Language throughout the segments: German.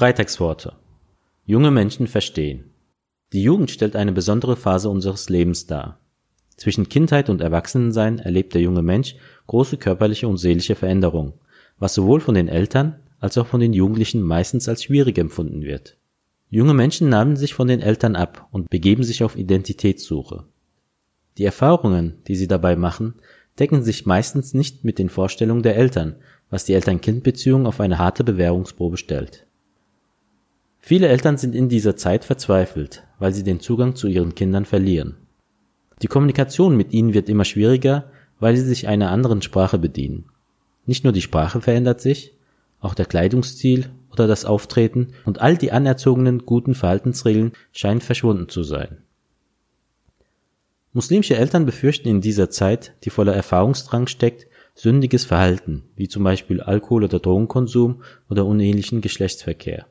Freitagsworte. Junge Menschen verstehen. Die Jugend stellt eine besondere Phase unseres Lebens dar. Zwischen Kindheit und Erwachsenensein erlebt der junge Mensch große körperliche und seelische Veränderungen, was sowohl von den Eltern als auch von den Jugendlichen meistens als schwierig empfunden wird. Junge Menschen nahmen sich von den Eltern ab und begeben sich auf Identitätssuche. Die Erfahrungen, die sie dabei machen, decken sich meistens nicht mit den Vorstellungen der Eltern, was die Eltern-Kind-Beziehung auf eine harte Bewährungsprobe stellt. Viele Eltern sind in dieser Zeit verzweifelt, weil sie den Zugang zu ihren Kindern verlieren. Die Kommunikation mit ihnen wird immer schwieriger, weil sie sich einer anderen Sprache bedienen. Nicht nur die Sprache verändert sich, auch der Kleidungsstil oder das Auftreten und all die anerzogenen guten Verhaltensregeln scheinen verschwunden zu sein. Muslimische Eltern befürchten in dieser Zeit, die voller Erfahrungsdrang steckt, sündiges Verhalten, wie zum Beispiel Alkohol- oder Drogenkonsum oder unehelichen Geschlechtsverkehr.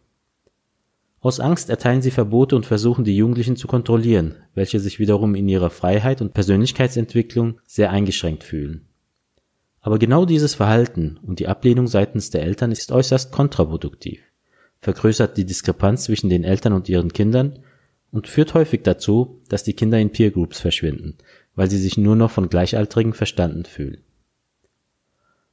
Aus Angst erteilen sie Verbote und versuchen die Jugendlichen zu kontrollieren, welche sich wiederum in ihrer Freiheit und Persönlichkeitsentwicklung sehr eingeschränkt fühlen. Aber genau dieses Verhalten und die Ablehnung seitens der Eltern ist äußerst kontraproduktiv, vergrößert die Diskrepanz zwischen den Eltern und ihren Kindern und führt häufig dazu, dass die Kinder in Peer Groups verschwinden, weil sie sich nur noch von Gleichaltrigen verstanden fühlen.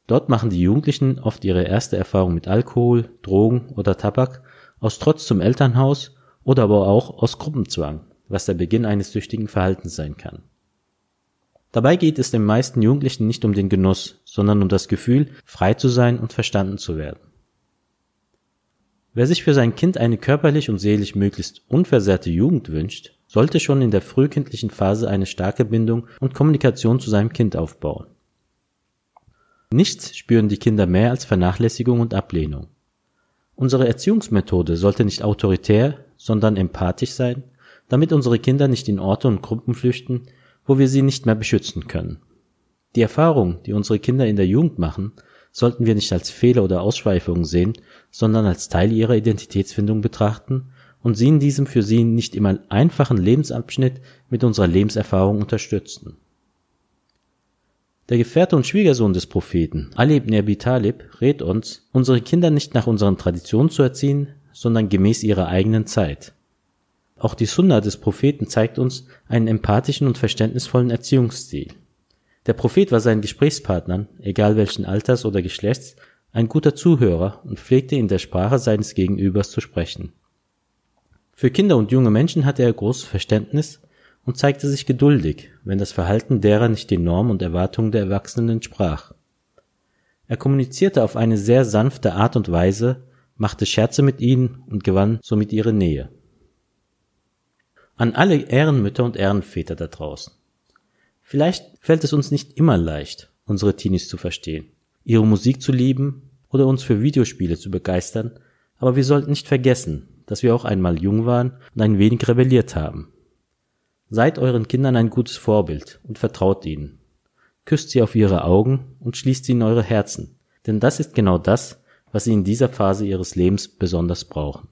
Dort machen die Jugendlichen oft ihre erste Erfahrung mit Alkohol, Drogen oder Tabak aus Trotz zum Elternhaus oder aber auch aus Gruppenzwang, was der Beginn eines süchtigen Verhaltens sein kann. Dabei geht es den meisten Jugendlichen nicht um den Genuss, sondern um das Gefühl, frei zu sein und verstanden zu werden. Wer sich für sein Kind eine körperlich und seelisch möglichst unversehrte Jugend wünscht, sollte schon in der frühkindlichen Phase eine starke Bindung und Kommunikation zu seinem Kind aufbauen. Nichts spüren die Kinder mehr als Vernachlässigung und Ablehnung. Unsere Erziehungsmethode sollte nicht autoritär, sondern empathisch sein, damit unsere Kinder nicht in Orte und Gruppen flüchten, wo wir sie nicht mehr beschützen können. Die Erfahrung, die unsere Kinder in der Jugend machen, sollten wir nicht als Fehler oder Ausschweifungen sehen, sondern als Teil ihrer Identitätsfindung betrachten und sie in diesem für sie nicht immer einfachen Lebensabschnitt mit unserer Lebenserfahrung unterstützen. Der Gefährte und Schwiegersohn des Propheten, Ali ibn Abi Talib, rät uns, unsere Kinder nicht nach unseren Traditionen zu erziehen, sondern gemäß ihrer eigenen Zeit. Auch die Sunna des Propheten zeigt uns einen empathischen und verständnisvollen Erziehungsstil. Der Prophet war seinen Gesprächspartnern, egal welchen Alters oder Geschlechts, ein guter Zuhörer und pflegte in der Sprache seines Gegenübers zu sprechen. Für Kinder und junge Menschen hatte er großes Verständnis und zeigte sich geduldig, wenn das Verhalten derer nicht den Normen und Erwartungen der Erwachsenen entsprach. Er kommunizierte auf eine sehr sanfte Art und Weise, machte Scherze mit ihnen und gewann somit ihre Nähe. An alle Ehrenmütter und Ehrenväter da draußen. Vielleicht fällt es uns nicht immer leicht, unsere Teenies zu verstehen, ihre Musik zu lieben oder uns für Videospiele zu begeistern, aber wir sollten nicht vergessen, dass wir auch einmal jung waren und ein wenig rebelliert haben. Seid euren Kindern ein gutes Vorbild und vertraut ihnen. Küsst sie auf ihre Augen und schließt sie in eure Herzen, denn das ist genau das, was sie in dieser Phase ihres Lebens besonders brauchen.